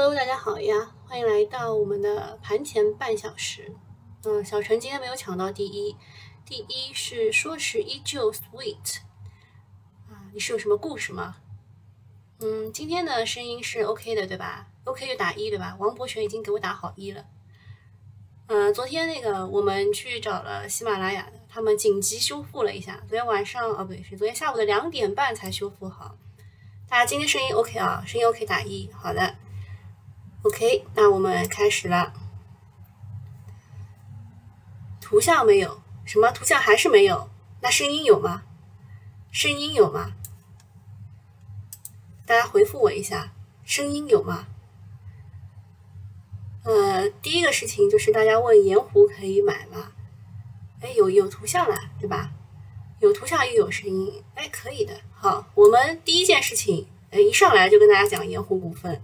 Hello，大家好呀，欢迎来到我们的盘前半小时。嗯，小陈今天没有抢到第一，第一是说是依旧 sweet 啊，你是有什么故事吗？嗯，今天的声音是 OK 的，对吧？OK 就打一，对吧？王博璇已经给我打好一了。嗯，昨天那个我们去找了喜马拉雅的，他们紧急修复了一下，昨天晚上哦不对，是昨天下午的两点半才修复好。大家今天声音 OK 啊，声音 OK 打一，好的。OK，那我们开始了。图像没有，什么图像还是没有？那声音有吗？声音有吗？大家回复我一下，声音有吗？呃，第一个事情就是大家问盐湖可以买吗？哎，有有图像了，对吧？有图像又有声音，哎，可以的。好，我们第一件事情，呃，一上来就跟大家讲盐湖股份。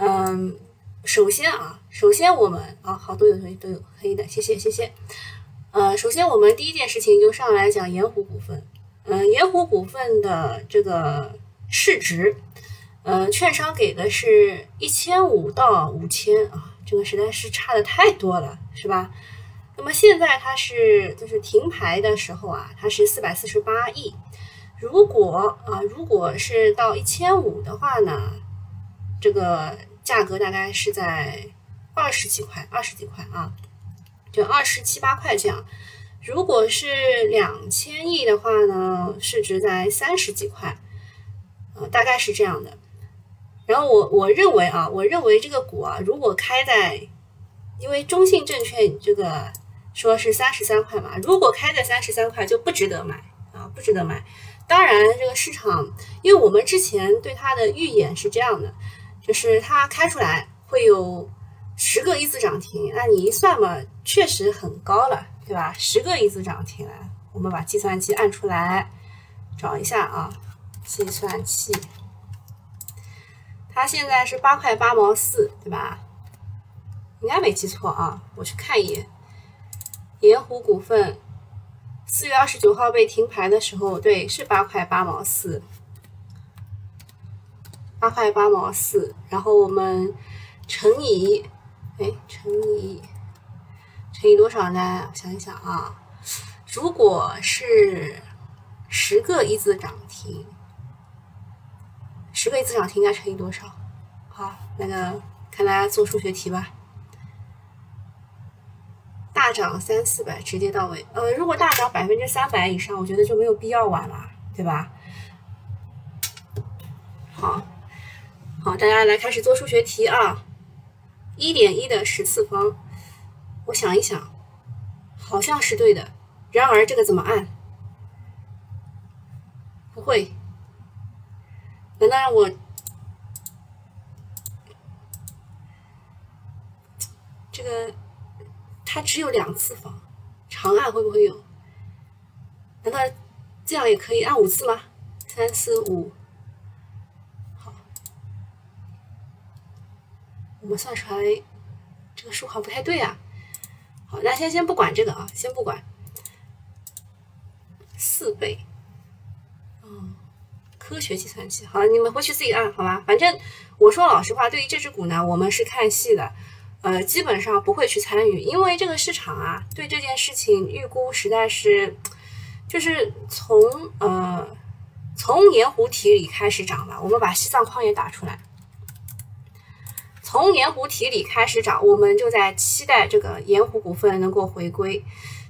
嗯，首先啊，首先我们啊，好多有同学都有可以的，谢谢谢谢。呃，首先我们第一件事情就上来讲盐湖股份。嗯，盐湖股份的这个市值，嗯，券商给的是一千五到五千啊，这个实在是差的太多了，是吧？那么现在它是就是停牌的时候啊，它是四百四十八亿。如果啊，如果是到一千五的话呢，这个。价格大概是在二十几块，二十几块啊，就二十七八块这样。如果是两千亿的话呢，市值在三十几块，呃，大概是这样的。然后我我认为啊，我认为这个股啊，如果开在，因为中信证券这个说是三十三块嘛，如果开在三十三块就不值得买啊，不值得买。当然，这个市场，因为我们之前对它的预演是这样的。就是它开出来会有十个一字涨停，那你一算嘛，确实很高了，对吧？十个一字涨停，啊，我们把计算器按出来，找一下啊，计算器，它现在是八块八毛四，对吧？应该没记错啊，我去看一眼，盐湖股份四月二十九号被停牌的时候，对，是八块八毛四。八块八毛四，然后我们乘以，哎，乘以乘以多少呢？想一想啊，如果是十个一字涨停，十个一字涨停应该乘以多少？好，那个看大家做数学题吧。大涨三四百，直接到位。呃，如果大涨百分之三百以上，我觉得就没有必要玩了，对吧？好。好，大家来开始做数学题啊！一点一的十次方，我想一想，好像是对的。然而这个怎么按？不会？难道让我这个它只有两次方，长按会不会有？难道这样也可以按五次吗？三四五。我们算出来这个数好像不太对啊。好，那先先不管这个啊，先不管。四倍，嗯，科学计算器。好了，你们回去自己按好吧。反正我说老实话，对于这只股呢，我们是看戏的，呃，基本上不会去参与，因为这个市场啊，对这件事情预估实在是，就是从呃从盐湖体里开始涨吧。我们把西藏矿业打出来。从盐湖体里开始涨，我们就在期待这个盐湖股份能够回归。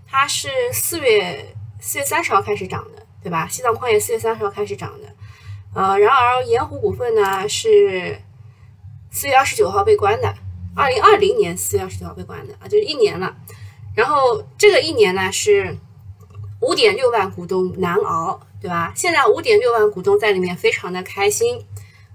它是四月四月三十号开始涨的，对吧？西藏矿业四月三十号开始涨的。呃，然而盐湖股份呢是四月二十九号被关的，二零二零年四月二十九号被关的啊，就一年了。然后这个一年呢是五点六万股东难熬，对吧？现在五点六万股东在里面非常的开心，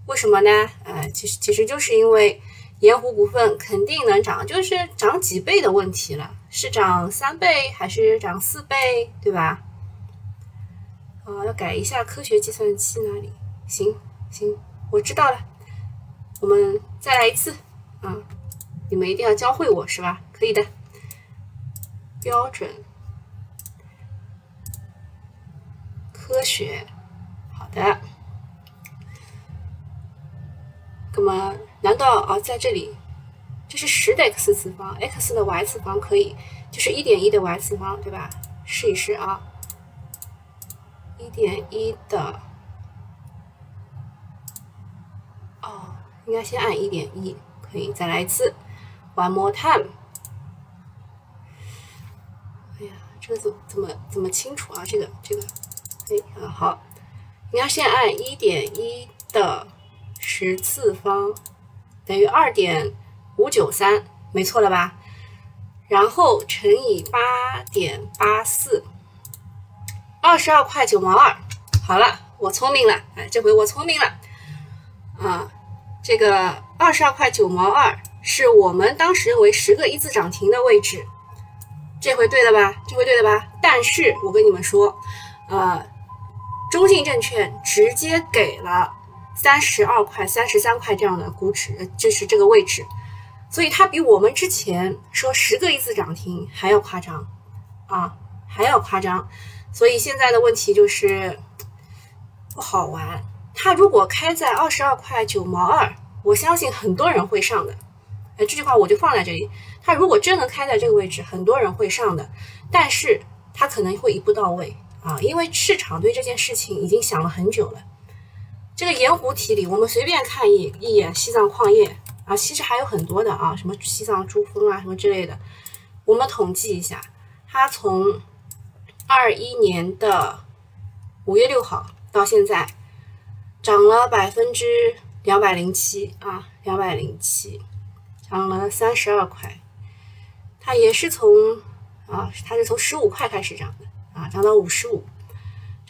为什么呢？呃，其实其实就是因为。盐湖股份肯定能涨，就是涨几倍的问题了，是涨三倍还是涨四倍，对吧？啊，要改一下科学计算器那里。行行，我知道了。我们再来一次，啊，你们一定要教会我是吧？可以的。标准科学，好的。那么难道啊在这里，这是十的 x 次方，x 的 y 次方可以就是一点一的 y 次方，对吧？试一试啊，一点一的，哦，应该先按一点一，可以再来一次，one more time。哎呀，这个怎怎么怎么清楚啊？这个这个，哎啊好，应该先按一点一的十次方等于二点五九三，没错了吧？然后乘以八点八四，二十二块九毛二。好了，我聪明了，哎，这回我聪明了啊！这个二十二块九毛二是我们当时认为十个一字涨停的位置，这回对了吧？这回对了吧？但是我跟你们说，呃，中信证券直接给了三十二块、三十三块这样的估值，就是这个位置。所以它比我们之前说十个一字涨停还要夸张，啊，还要夸张。所以现在的问题就是不好玩。它如果开在二十二块九毛二，我相信很多人会上的。哎，这句话我就放在这里。它如果真能开在这个位置，很多人会上的。但是它可能会一步到位啊，因为市场对这件事情已经想了很久了。这个盐湖提里，我们随便看一一眼，西藏矿业。啊，其实还有很多的啊，什么西藏珠峰啊，什么之类的。我们统计一下，它从二一年的五月六号到现在，涨了百分之两百零七啊，两百零七，涨了三十二块。它也是从啊，它是从十五块开始涨的啊，涨到五十五，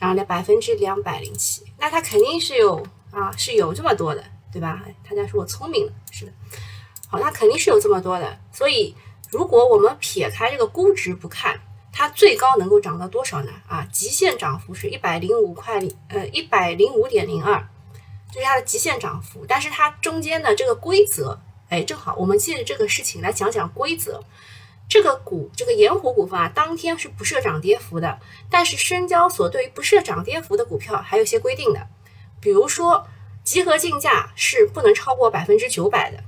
涨了百分之两百零七。那它肯定是有啊，是有这么多的。对吧？大家说我聪明了，是的。好，那肯定是有这么多的。所以，如果我们撇开这个估值不看，它最高能够涨到多少呢？啊，极限涨幅是一百零五块，呃，一百零五点零二，这是它的极限涨幅。但是它中间的这个规则，哎，正好我们借着这个事情来讲讲规则。这个股，这个盐湖股份啊，当天是不设涨跌幅的。但是深交所对于不设涨跌幅的股票还有一些规定的，比如说。集合竞价是不能超过百分之九百的，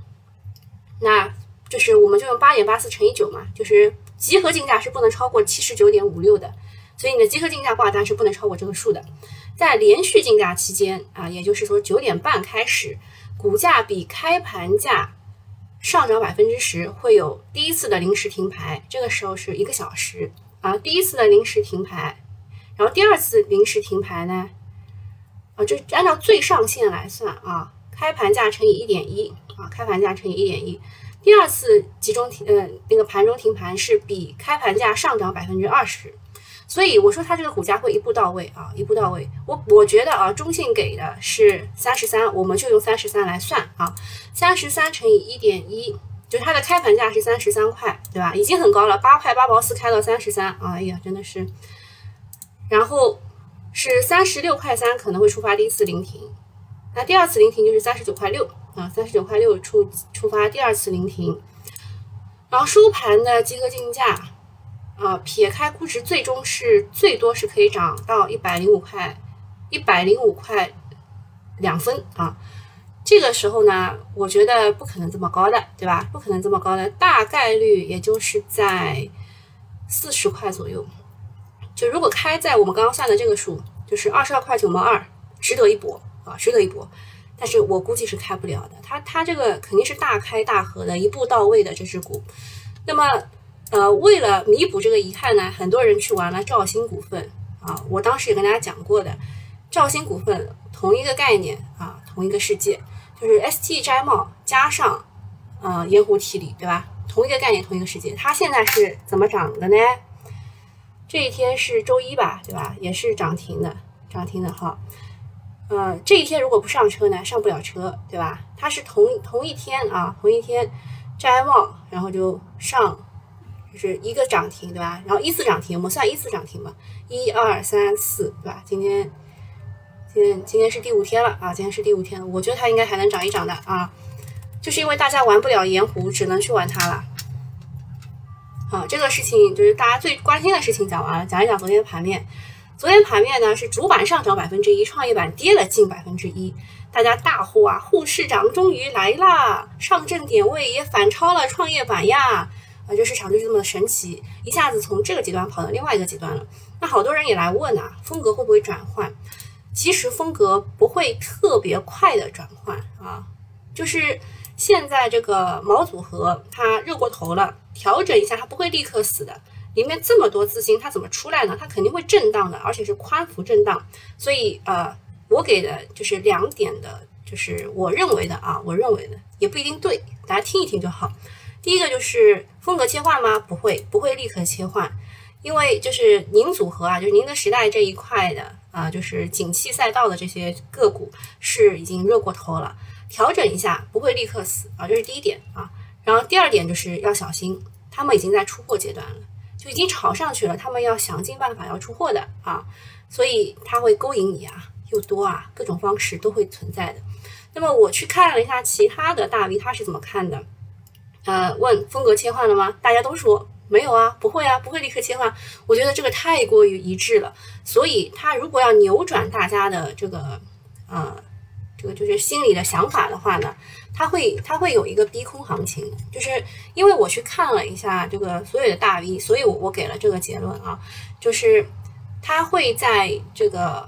那就是我们就用八点八四乘以九嘛，就是集合竞价是不能超过七十九点五六的，所以你的集合竞价挂单是不能超过这个数的。在连续竞价期间啊，也就是说九点半开始，股价比开盘价上涨百分之十，会有第一次的临时停牌，这个时候是一个小时啊，第一次的临时停牌，然后第二次临时停牌呢？啊，就按照最上限来算啊，开盘价乘以一点一啊，开盘价乘以一点一。第二次集中停，呃，那个盘中停盘是比开盘价上涨百分之二十，所以我说它这个股价会一步到位啊，一步到位。我我觉得啊，中信给的是三十三，我们就用三十三来算啊，三十三乘以一点一，就它的开盘价是三十三块，对吧？已经很高了，八块八毛四开到三十三，哎呀，真的是，然后。是三十六块三可能会触发第一次临停，那第二次临停就是三十九块六啊，三十九块六触触发第二次临停，然后收盘的集合竞价啊，撇开估值，最终是最多是可以涨到一百零五块，一百零五块两分啊。这个时候呢，我觉得不可能这么高的，对吧？不可能这么高的，大概率也就是在四十块左右。就如果开在我们刚刚算的这个数，就是二十二块九毛二，值得一搏啊，值得一搏。但是我估计是开不了的，它它这个肯定是大开大合的，一步到位的这只股。那么，呃，为了弥补这个遗憾呢，很多人去玩了兆鑫股份啊。我当时也跟大家讲过的，兆鑫股份同一个概念啊，同一个世界，就是 ST 摘帽加上呃盐湖提锂，对吧？同一个概念，同一个世界。它现在是怎么涨的呢？这一天是周一吧，对吧？也是涨停的，涨停的哈。呃，这一天如果不上车呢，上不了车，对吧？它是同同一天啊，同一天摘帽，然后就上，就是一个涨停，对吧？然后一次涨停，我们算一次涨停吧，一二三四，对吧？今天，今天今天是第五天了啊，今天是第五天，我觉得它应该还能涨一涨的啊，就是因为大家玩不了盐湖，只能去玩它了。好，这个事情就是大家最关心的事情讲完了，讲一讲昨天的盘面。昨天盘面呢是主板上涨百分之一，创业板跌了近百分之一，大家大呼啊，沪市涨终于来啦，上证点位也反超了创业板呀，啊，这市场就是这么的神奇，一下子从这个极端跑到另外一个极端了。那好多人也来问啊，风格会不会转换？其实风格不会特别快的转换啊，就是现在这个毛组合它热过头了，调整一下它不会立刻死的。里面这么多资金，它怎么出来呢？它肯定会震荡的，而且是宽幅震荡。所以，呃，我给的就是两点的，就是我认为的啊，我认为的也不一定对，大家听一听就好。第一个就是风格切换吗？不会，不会立刻切换，因为就是您组合啊，就是您的时代这一块的啊，就是景气赛道的这些个股是已经热过头了，调整一下不会立刻死啊，这是第一点啊。然后第二点就是要小心，他们已经在出货阶段了。就已经炒上去了，他们要想尽办法要出货的啊，所以他会勾引你啊，又多啊，各种方式都会存在的。那么我去看了一下其他的大 V，他是怎么看的？呃，问风格切换了吗？大家都说没有啊，不会啊，不会立刻切换。我觉得这个太过于一致了，所以他如果要扭转大家的这个呃。这个就是心里的想法的话呢，它会它会有一个逼空行情，就是因为我去看了一下这个所有的大 V，所以我我给了这个结论啊，就是它会在这个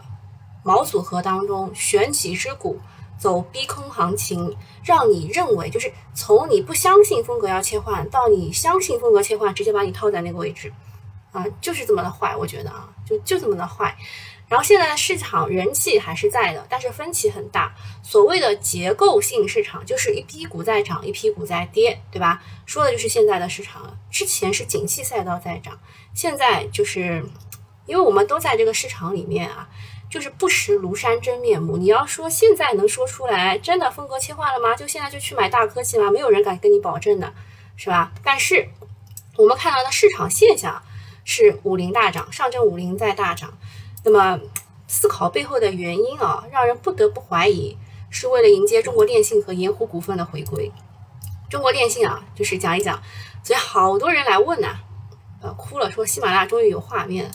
毛组合当中选几只股走逼空行情，让你认为就是从你不相信风格要切换到你相信风格切换，直接把你套在那个位置啊，就是这么的坏，我觉得啊，就就这么的坏。然后现在的市场人气还是在的，但是分歧很大。所谓的结构性市场，就是一批股在涨，一批股在跌，对吧？说的就是现在的市场。之前是景气赛道在涨，现在就是因为我们都在这个市场里面啊，就是不识庐山真面目。你要说现在能说出来，真的风格切换了吗？就现在就去买大科技吗？没有人敢跟你保证的，是吧？但是我们看到的市场现象是五零大涨，上证五零在大涨。那么，思考背后的原因啊，让人不得不怀疑，是为了迎接中国电信和盐湖股份的回归。中国电信啊，就是讲一讲，所以好多人来问呐，呃，哭了，说喜马拉雅终于有画面，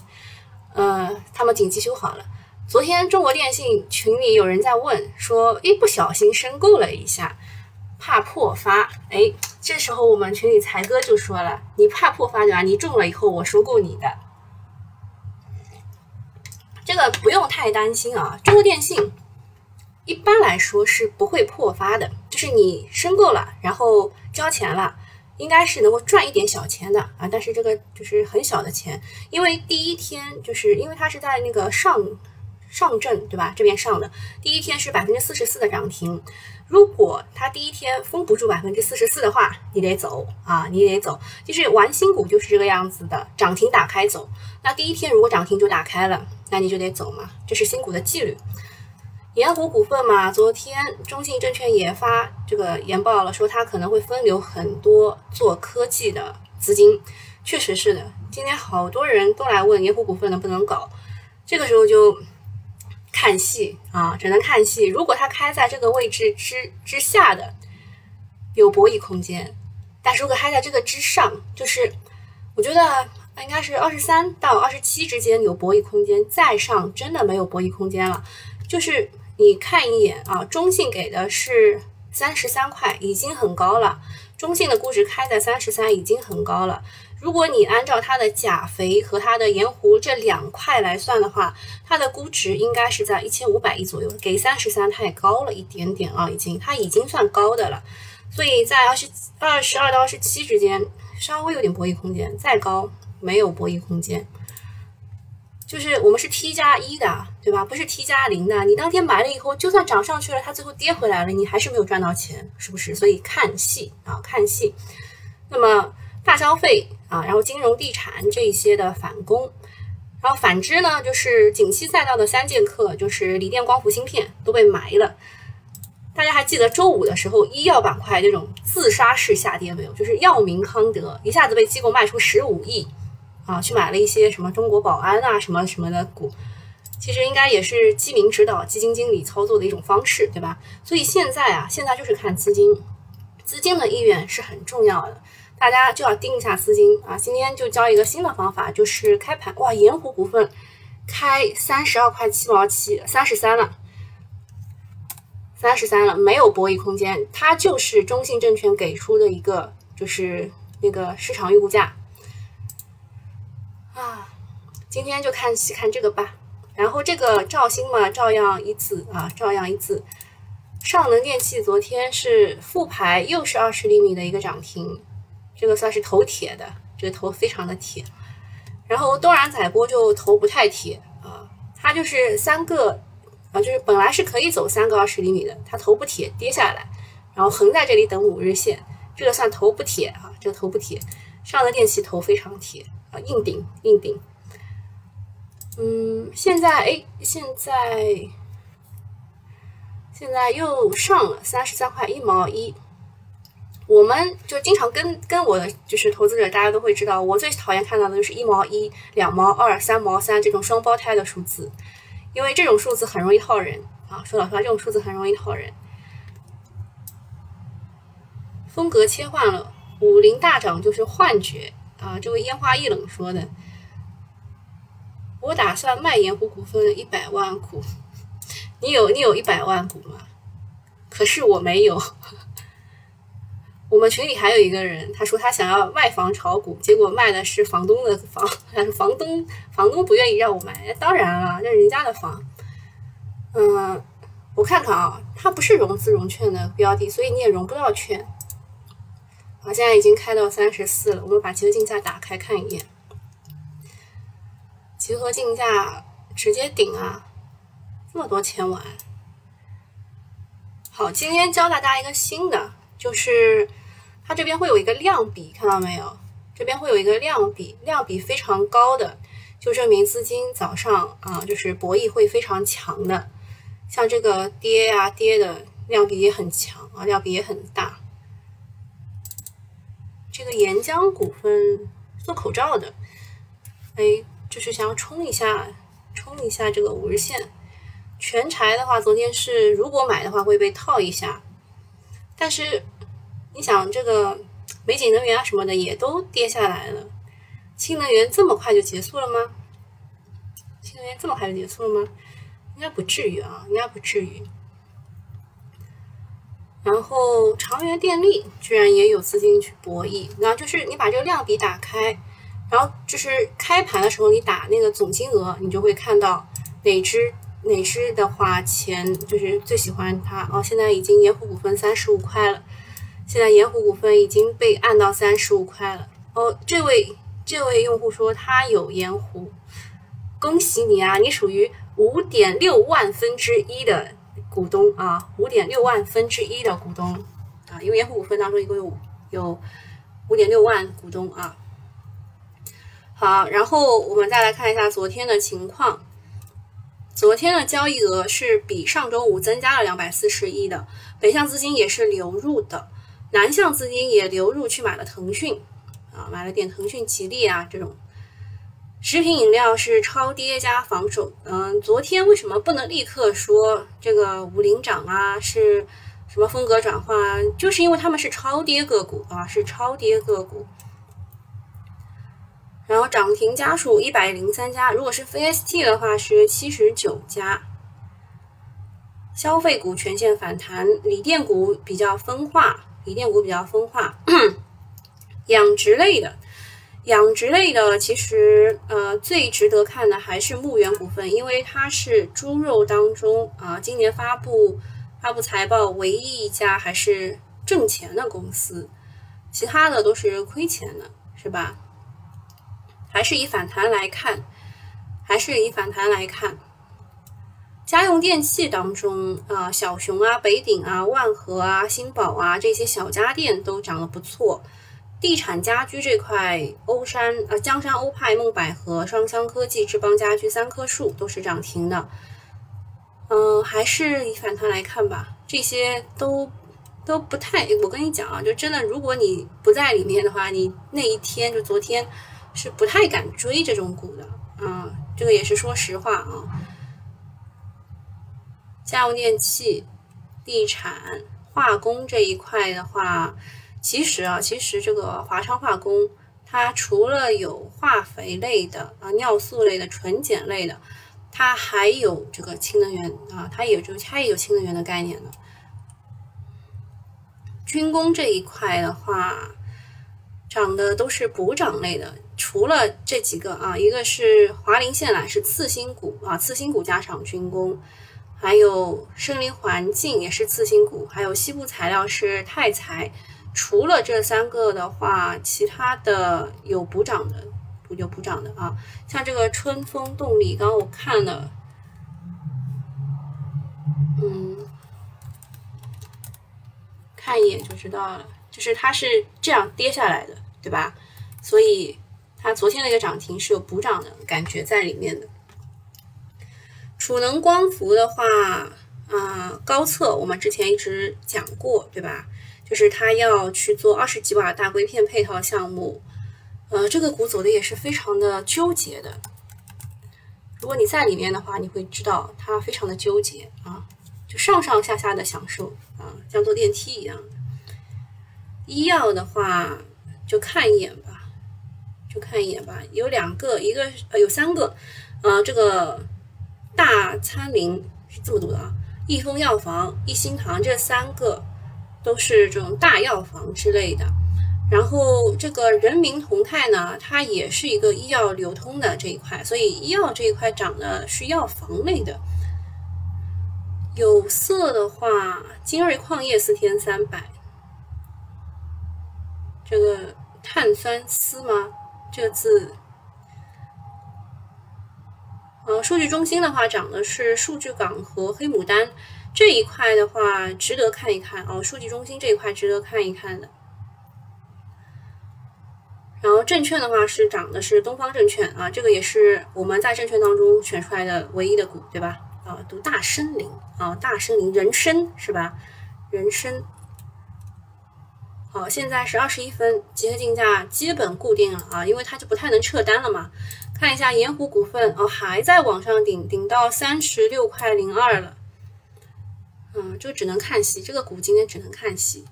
呃，他们紧急修好了。昨天中国电信群里有人在问，说一不小心申购了一下，怕破发。哎，这时候我们群里才哥就说了，你怕破发对吧？你中了以后我收购你的。这个不用太担心啊，中国电信一般来说是不会破发的，就是你申购了，然后交钱了，应该是能够赚一点小钱的啊，但是这个就是很小的钱，因为第一天就是因为它是在那个上上证对吧？这边上的第一天是百分之四十四的涨停。如果它第一天封不住百分之四十四的话，你得走啊，你得走。就是玩新股就是这个样子的，涨停打开走。那第一天如果涨停就打开了，那你就得走嘛，这是新股的纪律。盐湖股份嘛，昨天中信证券也发这个研报了，说它可能会分流很多做科技的资金，确实是的。今天好多人都来问盐湖股份能不能搞，这个时候就。看戏啊，只能看戏。如果它开在这个位置之之下的，有博弈空间；但是如果开在这个之上，就是我觉得应该是二十三到二十七之间有博弈空间，再上真的没有博弈空间了。就是你看一眼啊，中信给的是三十三块，已经很高了。中信的估值开在三十三，已经很高了。如果你按照它的钾肥和它的盐湖这两块来算的话，它的估值应该是在一千五百亿左右，给三十三太高了一点点啊，已经它已经算高的了，所以在二十二十二到二十七之间稍微有点博弈空间，再高没有博弈空间。就是我们是 T 加一的，对吧？不是 T 加零的。你当天买了以后，就算涨上去了，它最后跌回来了，你还是没有赚到钱，是不是？所以看戏啊，看戏。那么大消费。啊，然后金融地产这一些的反攻，然后反之呢，就是景气赛道的三剑客，就是锂电、光伏、芯片都被埋了。大家还记得周五的时候，医药板块那种自杀式下跌没有？就是药明康德一下子被机构卖出十五亿啊，去买了一些什么中国宝安啊什么什么的股，其实应该也是基民指导基金经理操作的一种方式，对吧？所以现在啊，现在就是看资金，资金的意愿是很重要的。大家就要盯一下资金啊！今天就教一个新的方法，就是开盘哇，盐湖股份开三十二块七毛七，三十三了，三十三了，没有博弈空间，它就是中信证券给出的一个就是那个市场预估价啊。今天就看细看这个吧，然后这个兆星嘛，照样一字啊，照样一字。上能电器昨天是复牌，又是二十厘米的一个涨停，这个算是头铁的，这个头非常的铁。然后东然载波就头不太铁啊，它就是三个啊，就是本来是可以走三个二十厘米的，它头不铁跌下来，然后横在这里等五日线，这个算头不铁啊，这个头不铁。上了电器头非常铁啊，硬顶硬顶。嗯，现在哎，现在。现在又上了三十三块一毛一，我们就经常跟跟我的就是投资者，大家都会知道，我最讨厌看到的就是一毛一、两毛二、三毛三这种双胞胎的数字，因为这种数字很容易套人啊。说老实话，这种数字很容易套人。风格切换了，五零大涨就是幻觉啊！这位烟花易冷说的，我打算卖盐湖股份一百万股。你有你有一百万股吗？可是我没有。我们群里还有一个人，他说他想要卖房炒股，结果卖的是房东的房，但 是房东房东不愿意让我买。当然了，那人家的房。嗯，我看看啊，它不是融资融券的标的，所以你也融不到券。好，现在已经开到三十四了，我们把集合竞价打开看一眼。集合竞价直接顶啊！这么多千万，好，今天教大家一个新的，就是它这边会有一个量比，看到没有？这边会有一个量比，量比非常高的，就证明资金早上啊，就是博弈会非常强的。像这个跌啊跌的量比也很强啊，量比也很大。这个沿江股份做口罩的，哎，就是想要冲一下，冲一下这个五日线。全柴的话，昨天是如果买的话会被套一下，但是你想这个美景能源啊什么的也都跌下来了，新能源这么快就结束了吗？新能源这么快就结束了吗？应该不至于啊，应该不至于。然后长源电力居然也有资金去博弈，然后就是你把这个量比打开，然后就是开盘的时候你打那个总金额，你就会看到哪只。哪只的话，钱就是最喜欢它哦。现在已经盐湖股份三十五块了，现在盐湖股份已经被按到三十五块了哦。这位这位用户说他有盐湖，恭喜你啊，你属于五点六万分之一的股东啊，五点六万分之一的股东啊，因为盐湖股份当中一共有有五点六万股东啊。好，然后我们再来看一下昨天的情况。昨天的交易额是比上周五增加了两百四十亿的，北向资金也是流入的，南向资金也流入去买了腾讯，啊，买了点腾讯、吉利啊这种。食品饮料是超跌加防守，嗯，昨天为什么不能立刻说这个五零涨啊？是什么风格转换？就是因为他们是超跌个股啊，是超跌个股。然后涨停家数一百零三家，如果是 VST 的话是七十九家。消费股全线反弹，锂电股比较分化，锂电股比较分化。养殖类的，养殖类的其实呃最值得看的还是牧原股份，因为它是猪肉当中啊今年发布发布财报唯一一家还是挣钱的公司，其他的都是亏钱的，是吧？还是以反弹来看，还是以反弹来看。家用电器当中啊，小熊啊、北鼎啊、万和啊、新宝啊这些小家电都涨得不错。地产家居这块，欧山啊、江山欧派、梦百合、双香科技、智邦家居三棵树都是涨停的。嗯，还是以反弹来看吧。这些都都不太，我跟你讲啊，就真的，如果你不在里面的话，你那一天就昨天。是不太敢追这种股的，啊，这个也是说实话啊。家用电器、地产、化工这一块的话，其实啊，其实这个华昌化工它除了有化肥类的啊、尿素类的、纯碱类的，它还有这个氢能源啊，它也就它也有氢能源的概念的。军工这一块的话，涨的都是补涨类的，除了这几个啊，一个是华林线缆是次新股啊，次新股加上军工，还有森林环境也是次新股，还有西部材料是泰材。除了这三个的话，其他的有补涨的，有补涨的啊，像这个春风动力，刚刚我看了，嗯，看一眼就知道了，就是它是这样跌下来的，对吧？所以它昨天那个涨停是有补涨的感觉在里面的。储能光伏的话，啊，高测我们之前一直讲过，对吧？就是他要去做二十几瓦大硅片配套项目，呃，这个股走的也是非常的纠结的。如果你在里面的话，你会知道它非常的纠结啊，就上上下下的享受啊，像坐电梯一样。医药的话，就看一眼吧，就看一眼吧。有两个，一个呃有三个，呃，这个大参林是这么读的啊，益丰药房、益心堂这三个。都是这种大药房之类的，然后这个人民同泰呢，它也是一个医药流通的这一块，所以医药这一块涨的是药房类的。有色的话，金瑞矿业四天三百，这个碳酸锶吗？这个字，呃，数据中心的话涨的是数据港和黑牡丹。这一块的话，值得看一看哦。数据中心这一块值得看一看的。然后证券的话是涨的是东方证券啊，这个也是我们在证券当中选出来的唯一的股，对吧？啊，读大森林啊，大森林人参是吧？人参。好，现在是二十一分，集合竞价基本固定了啊，因为它就不太能撤单了嘛。看一下盐湖股份哦，还在往上顶，顶到三十六块零二了。嗯，就只能看戏，这个股今天只能看戏。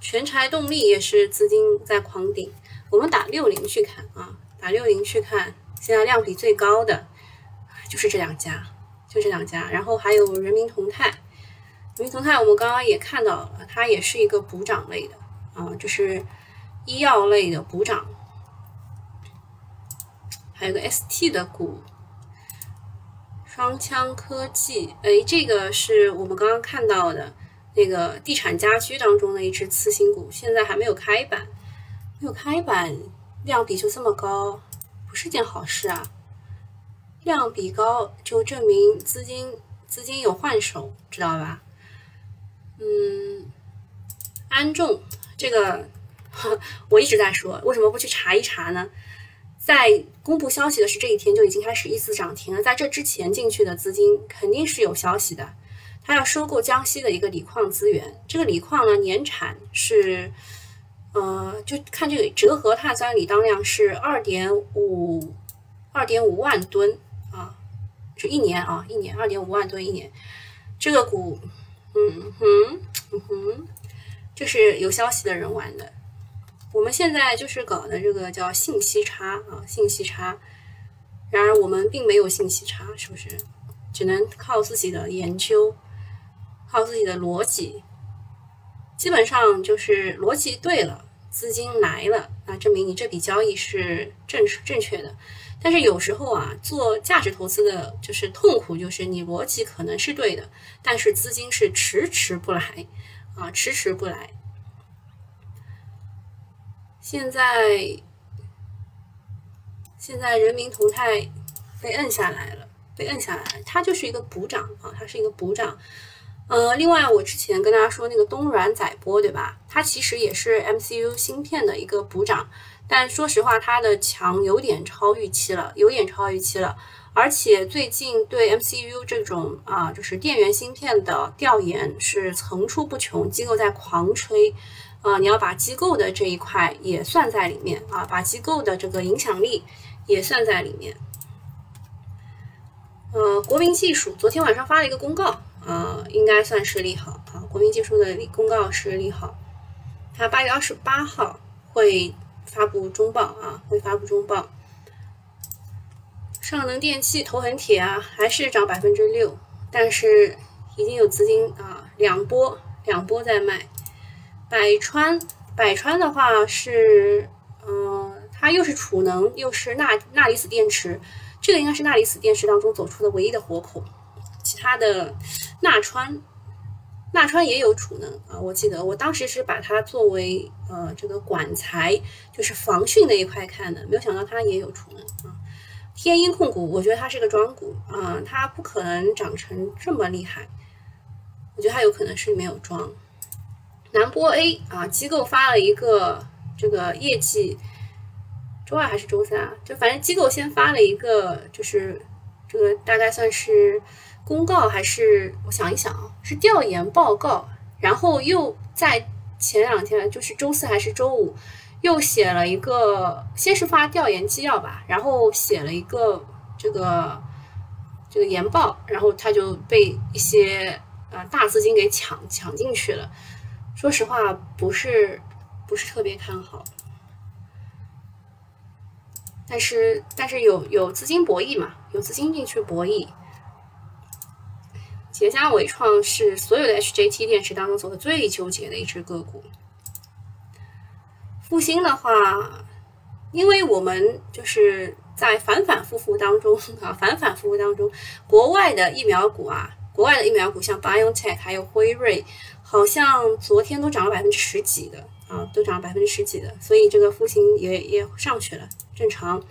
全柴动力也是资金在狂顶，我们打六零去看啊，打六零去看，现在量比最高的就是这两家，就这两家，然后还有人民同泰，人民同泰我们刚刚也看到了，它也是一个补涨类的啊，就是医药类的补涨，还有个 ST 的股。双枪科技，哎，这个是我们刚刚看到的那个地产家居当中的一只次新股，现在还没有开板，没有开板，量比就这么高，不是件好事啊。量比高就证明资金资金有换手，知道吧？嗯，安众这个我一直在说，为什么不去查一查呢？在公布消息的是这一天就已经开始一次涨停了，在这之前进去的资金肯定是有消息的，他要收购江西的一个锂矿资源，这个锂矿呢年产是，呃，就看这个折合碳酸锂当量是二点五二点五万吨啊，就一年啊一年二点五万吨一年，这个股，嗯哼嗯哼，就是有消息的人玩的。我们现在就是搞的这个叫信息差啊，信息差。然而我们并没有信息差，是不是？只能靠自己的研究，靠自己的逻辑。基本上就是逻辑对了，资金来了，那证明你这笔交易是正正确的。但是有时候啊，做价值投资的就是痛苦，就是你逻辑可能是对的，但是资金是迟迟不来啊，迟迟不来。现在，现在人民同泰被摁下来了，被摁下来，它就是一个补涨啊，它是一个补涨。呃，另外我之前跟大家说那个东软载波，对吧？它其实也是 MCU 芯片的一个补涨，但说实话，它的强有点超预期了，有点超预期了。而且最近对 MCU 这种啊，就是电源芯片的调研是层出不穷，机构在狂吹。啊，你要把机构的这一块也算在里面啊，把机构的这个影响力也算在里面。呃，国民技术昨天晚上发了一个公告，啊，应该算是利好啊。国民技术的公告是利好。它八月二十八号会发布中报啊，会发布中报。上能电气、头痕铁啊，还是涨百分之六，但是已经有资金啊，两波两波在卖。百川，百川的话是，嗯，它又是储能，又是钠钠离子电池，这个应该是钠离子电池当中走出的唯一的活口。其他的钠川，钠川也有储能啊，我记得我当时是把它作为呃这个管材，就是防汛那一块看的，没有想到它也有储能啊。天鹰控股，我觉得它是个庄股啊，它不可能涨成这么厉害。我觉得它有可能是没有庄。南波 A 啊，机构发了一个这个业绩，周二还是周三啊？就反正机构先发了一个，就是这个大概算是公告还是？我想一想啊，是调研报告，然后又在前两天，就是周四还是周五。又写了一个，先是发调研纪要吧，然后写了一个这个这个研报，然后他就被一些呃大资金给抢抢进去了。说实话，不是不是特别看好，但是但是有有资金博弈嘛，有资金进去博弈。捷佳伟创是所有的 HJT 电池当中走的最纠结的一只个股。复兴的话，因为我们就是在反反复复当中啊，反反复复当中，国外的疫苗股啊，国外的疫苗股像 BioNTech 还有辉瑞，好像昨天都涨了百分之十几的啊，都涨了百分之十几的，所以这个复兴也也上去了，正常。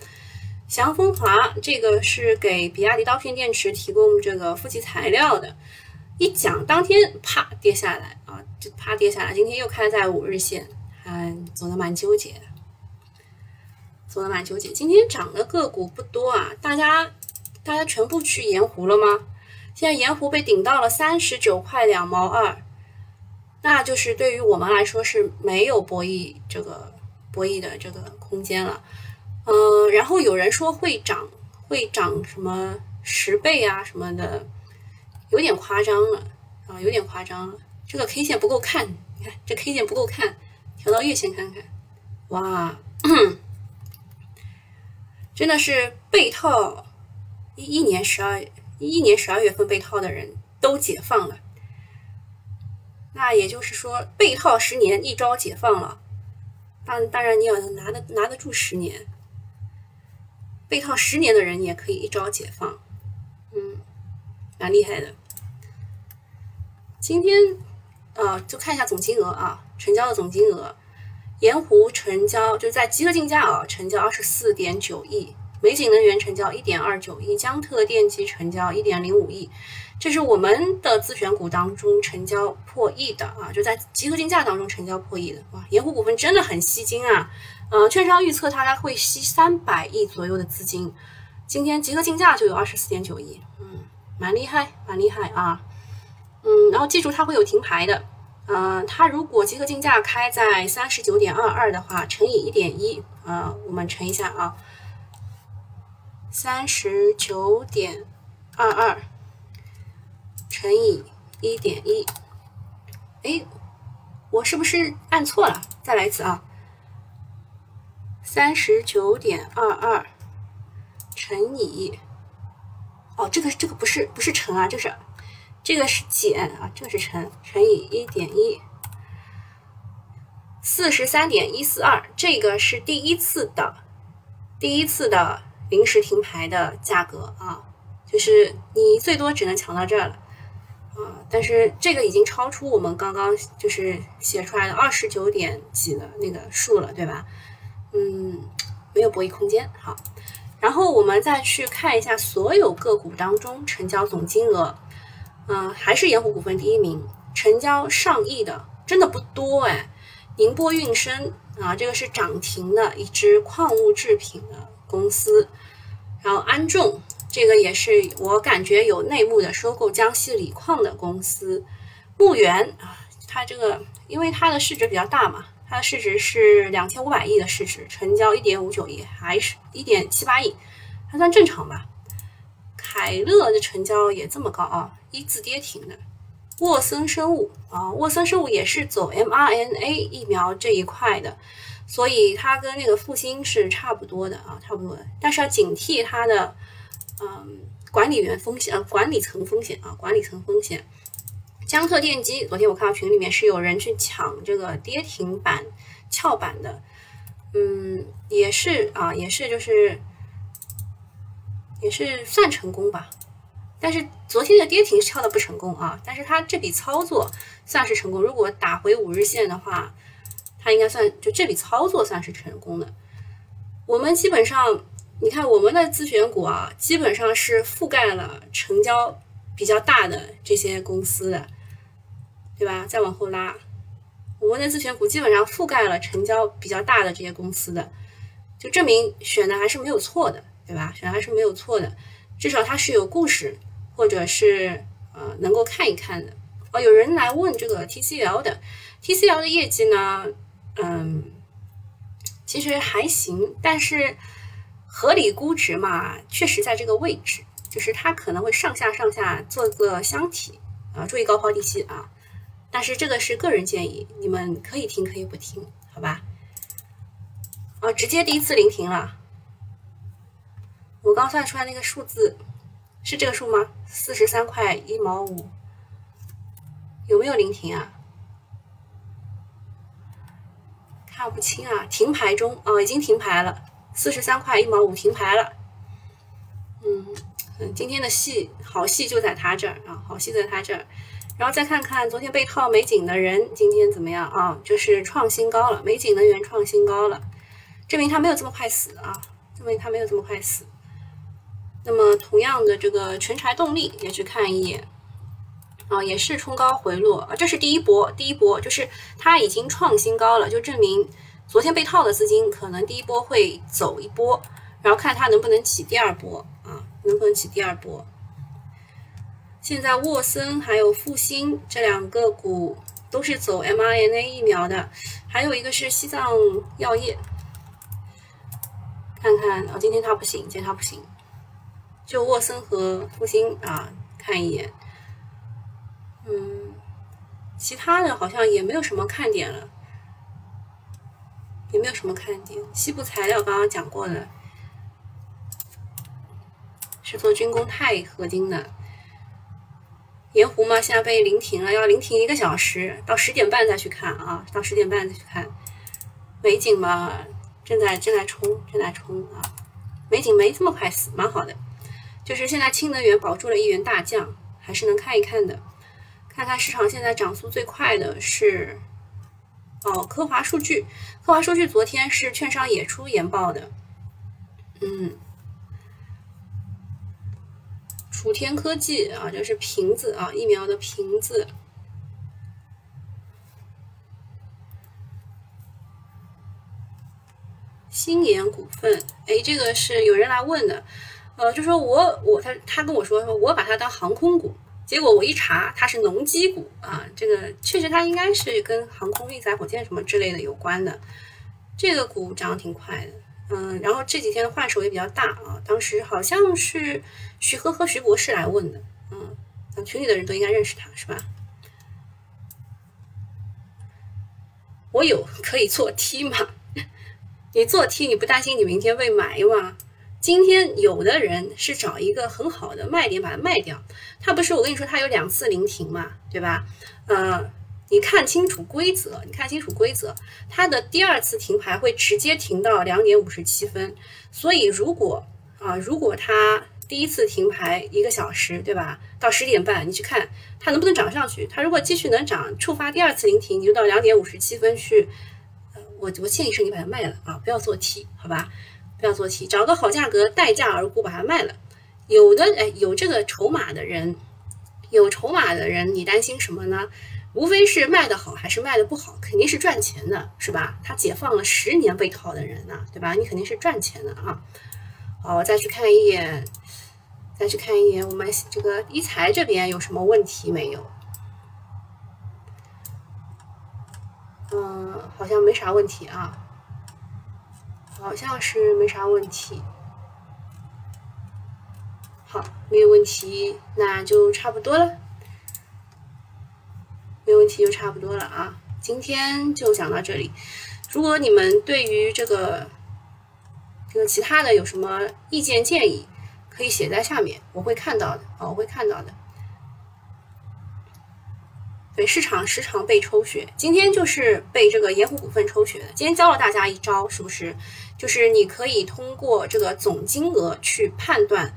祥风华这个是给比亚迪刀片电池提供这个负极材料的，一讲当天啪跌下来啊，就啪跌下来，今天又开在五日线。还，走的蛮纠结的，走的蛮纠结。今天涨的个股不多啊，大家大家全部去盐湖了吗？现在盐湖被顶到了三十九块两毛二，那就是对于我们来说是没有博弈这个博弈的这个空间了。呃，然后有人说会涨，会涨什么十倍啊什么的，有点夸张了啊，有点夸张了。这个 K 线不够看，你看这 K 线不够看。调到月线看看，哇，真的是被套一一年十二一一年十二月份被套的人都解放了，那也就是说被套十年一招解放了，当当然你要拿得拿得住十年，被套十年的人也可以一招解放，嗯，蛮厉害的。今天呃，就看一下总金额啊。成交的总金额，盐湖成交就是在集合竞价啊，成交二十四点九亿，美景能源成交一点二九亿，江特电机成交一点零五亿，这是我们的自选股当中成交破亿的啊，就在集合竞价当中成交破亿的哇，盐湖股份真的很吸金啊，呃，券商预测它会吸三百亿左右的资金，今天集合竞价就有二十四点九亿，嗯，蛮厉害，蛮厉害啊，嗯，然后记住它会有停牌的。呃，它如果集合竞价开在三十九点二二的话，乘以一点一，呃，我们乘一下啊，三十九点二二乘以一点一，哎，我是不是按错了？再来一次啊，三十九点二二乘以，哦，这个这个不是不是乘啊，就是。这个是减啊，这个是乘，乘以一点一，四十三点一四二，这个是第一次的，第一次的临时停牌的价格啊，就是你最多只能抢到这儿了啊，但是这个已经超出我们刚刚就是写出来的二十九点几的那个数了，对吧？嗯，没有博弈空间。好，然后我们再去看一下所有个股当中成交总金额。嗯，还是盐湖股份第一名，成交上亿的真的不多哎。宁波运升啊，这个是涨停的一只矿物制品的公司。然后安众这个也是我感觉有内幕的，收购江西锂矿的公司。牧原啊，它这个因为它的市值比较大嘛，它的市值是两千五百亿的市值，成交一点五九亿，还是一点七八亿，还算正常吧。凯乐的成交也这么高啊？一字跌停的，沃森生物啊，沃森生物也是走 mRNA 疫苗这一块的，所以它跟那个复星是差不多的啊，差不多的。但是要警惕它的，嗯，管理员风险呃，管理层风险啊，管理层风险。江特电机，昨天我看到群里面是有人去抢这个跌停板、翘板的，嗯，也是啊，也是就是也是算成功吧。但是昨天的跌停敲的不成功啊，但是它这笔操作算是成功。如果打回五日线的话，它应该算就这笔操作算是成功的。我们基本上，你看我们的自选股啊，基本上是覆盖了成交比较大的这些公司的，对吧？再往后拉，我们的自选股基本上覆盖了成交比较大的这些公司的，就证明选的还是没有错的，对吧？选的还是没有错的，至少它是有故事。或者是呃能够看一看的哦，有人来问这个 TCL 的 TCL 的业绩呢，嗯，其实还行，但是合理估值嘛，确实在这个位置，就是它可能会上下上下做个箱体啊，注意高抛低吸啊，但是这个是个人建议，你们可以听可以不听，好吧？啊，直接第一次临停了，我刚算出来那个数字。是这个数吗？四十三块一毛五，有没有临停啊？看不清啊，停牌中啊，已经停牌了，四十三块一毛五停牌了。嗯嗯，今天的戏好戏就在他这儿啊，好戏在他这儿。然后再看看昨天被套美景的人今天怎么样啊？就是创新高了，美景能源创新高了，证明他没有这么快死啊，证明他没有这么快死。那么，同样的这个全柴动力也去看一眼啊，也是冲高回落啊，这是第一波，第一波就是它已经创新高了，就证明昨天被套的资金可能第一波会走一波，然后看它能不能起第二波啊，能不能起第二波。现在沃森还有复星这两个股都是走 mRNA 疫苗的，还有一个是西藏药业，看看啊，今天它不行，今天它不行。就沃森和复兴啊，看一眼，嗯，其他的好像也没有什么看点了，也没有什么看点。西部材料刚刚讲过了，是做军工钛合金的。盐湖嘛，现在被临停了，要临停一个小时，到十点半再去看啊，到十点半再去看。美景嘛，正在正在冲，正在冲啊，美景没这么快死，蛮好的。就是现在氢能源保住了一员大将，还是能看一看的。看看市场现在涨速最快的是哦，科华数据。科华数据昨天是券商也出研报的，嗯，楚天科技啊，这是瓶子啊，疫苗的瓶子。新研股份，哎，这个是有人来问的。呃，就说我我他他跟我说说我把它当航空股，结果我一查它是农机股啊，这个确实它应该是跟航空运载火箭什么之类的有关的，这个股涨得挺快的，嗯，然后这几天的换手也比较大啊，当时好像是徐呵呵徐博士来问的，嗯，群里的人都应该认识他是吧？我有可以做 T 吗？你做 T 你不担心你明天被埋吗？今天有的人是找一个很好的卖点把它卖掉，它不是我跟你说它有两次临停嘛，对吧？呃，你看清楚规则，你看清楚规则，它的第二次停牌会直接停到两点五十七分，所以如果啊，如果它第一次停牌一个小时，对吧？到十点半你去看它能不能涨上去，它如果继续能涨，触发第二次临停，你就到两点五十七分去，呃，我我建议是你把它卖了啊，不要做 T，好吧？不要做 T，找个好价格，待价而沽把它卖了。有的哎，有这个筹码的人，有筹码的人，你担心什么呢？无非是卖的好还是卖的不好，肯定是赚钱的，是吧？他解放了十年被套的人呢，对吧？你肯定是赚钱的啊。好，我再去看一眼，再去看一眼我们这个一财这边有什么问题没有？嗯，好像没啥问题啊。好像是没啥问题，好，没有问题，那就差不多了。没有问题就差不多了啊。今天就讲到这里。如果你们对于这个这个其他的有什么意见建议，可以写在下面，我会看到的啊，我会看到的。对，市场时常被抽血，今天就是被这个盐湖股份抽血的。今天教了大家一招，是不是？就是你可以通过这个总金额去判断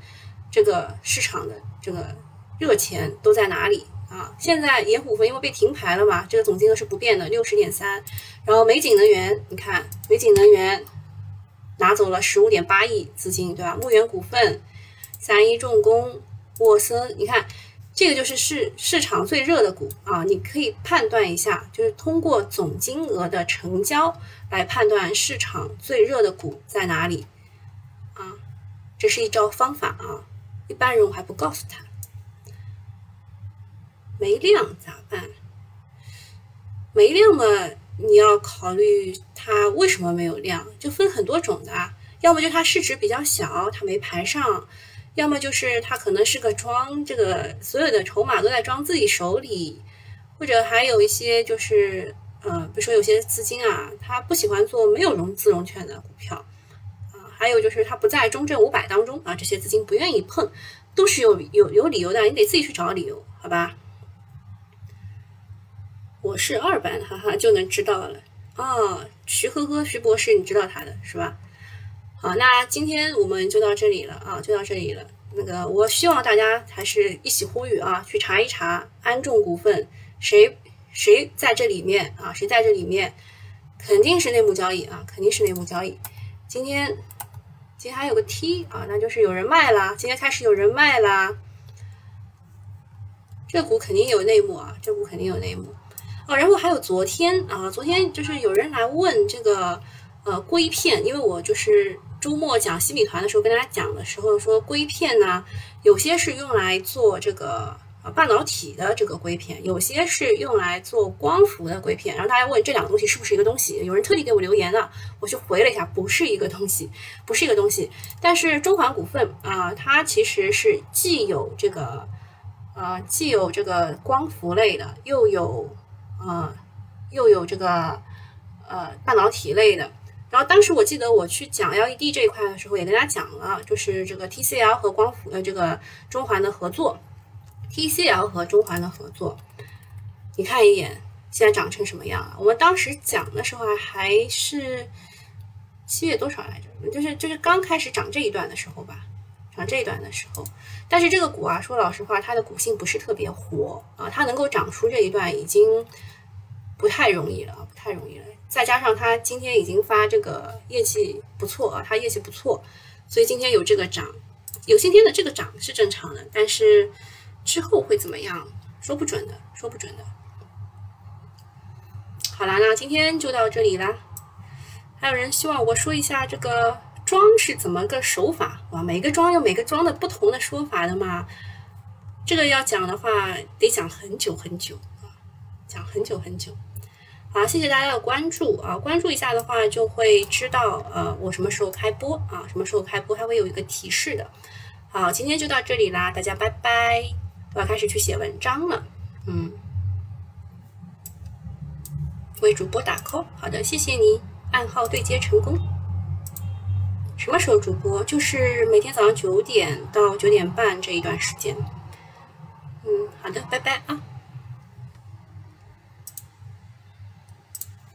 这个市场的这个热钱都在哪里。啊，现在盐湖分因为被停牌了嘛，这个总金额是不变的，六十点三。然后美景能源，你看美景能源拿走了十五点八亿资金，对吧？牧原股份、三一重工、沃森，你看这个就是市市场最热的股啊，你可以判断一下，就是通过总金额的成交来判断市场最热的股在哪里啊，这是一招方法啊，一般人我还不告诉他。没量咋办？没量嘛，你要考虑它为什么没有量，就分很多种的。要么就它市值比较小，它没排上；要么就是它可能是个庄，这个所有的筹码都在庄自己手里；或者还有一些就是，呃，比如说有些资金啊，他不喜欢做没有融资融券的股票啊；还有就是它不在中证五百当中啊，这些资金不愿意碰，都是有有有理由的，你得自己去找理由，好吧？我是二班，哈哈，就能知道了哦。徐呵呵，徐博士，你知道他的是吧？好，那今天我们就到这里了啊，就到这里了。那个，我希望大家还是一起呼吁啊，去查一查安众股份，谁谁在这里面啊？谁在这里面？肯定是内幕交易啊，肯定是内幕交易。今天今天还有个 T 啊，那就是有人卖啦。今天开始有人卖啦。这股肯定有内幕啊，这股肯定有内幕。哦，然后还有昨天啊，昨天就是有人来问这个呃硅片，因为我就是周末讲新米团的时候跟大家讲的时候说硅片呢，有些是用来做这个呃半导体的这个硅片，有些是用来做光伏的硅片。然后大家问这两个东西是不是一个东西？有人特地给我留言了，我去回了一下，不是一个东西，不是一个东西。但是中环股份啊，它其实是既有这个呃既有这个光伏类的，又有。呃，又有这个呃半导体类的，然后当时我记得我去讲 LED 这一块的时候，也跟大家讲了，就是这个 TCL 和光伏呃这个中环的合作，TCL 和中环的合作，你看一眼现在长成什么样啊？我们当时讲的时候还是七月多少来着？就是就是刚开始涨这一段的时候吧。涨这一段的时候，但是这个股啊，说老实话，它的股性不是特别活啊，它能够涨出这一段已经不太容易了，不太容易了。再加上它今天已经发这个业绩不错啊，它业绩不错，所以今天有这个涨，有今天的这个涨是正常的，但是之后会怎么样，说不准的，说不准的。好啦，那今天就到这里啦。还有人希望我说一下这个。妆是怎么个手法？哇，每个妆有每个妆的不同的说法的嘛。这个要讲的话，得讲很久很久啊，讲很久很久。好，谢谢大家的关注啊，关注一下的话，就会知道呃我什么时候开播啊，什么时候开播，还会有一个提示的。好，今天就到这里啦，大家拜拜。我要开始去写文章了，嗯，为主播打 call。好的，谢谢你，暗号对接成功。什么时候主播？就是每天早上九点到九点半这一段时间。嗯，好的，拜拜啊。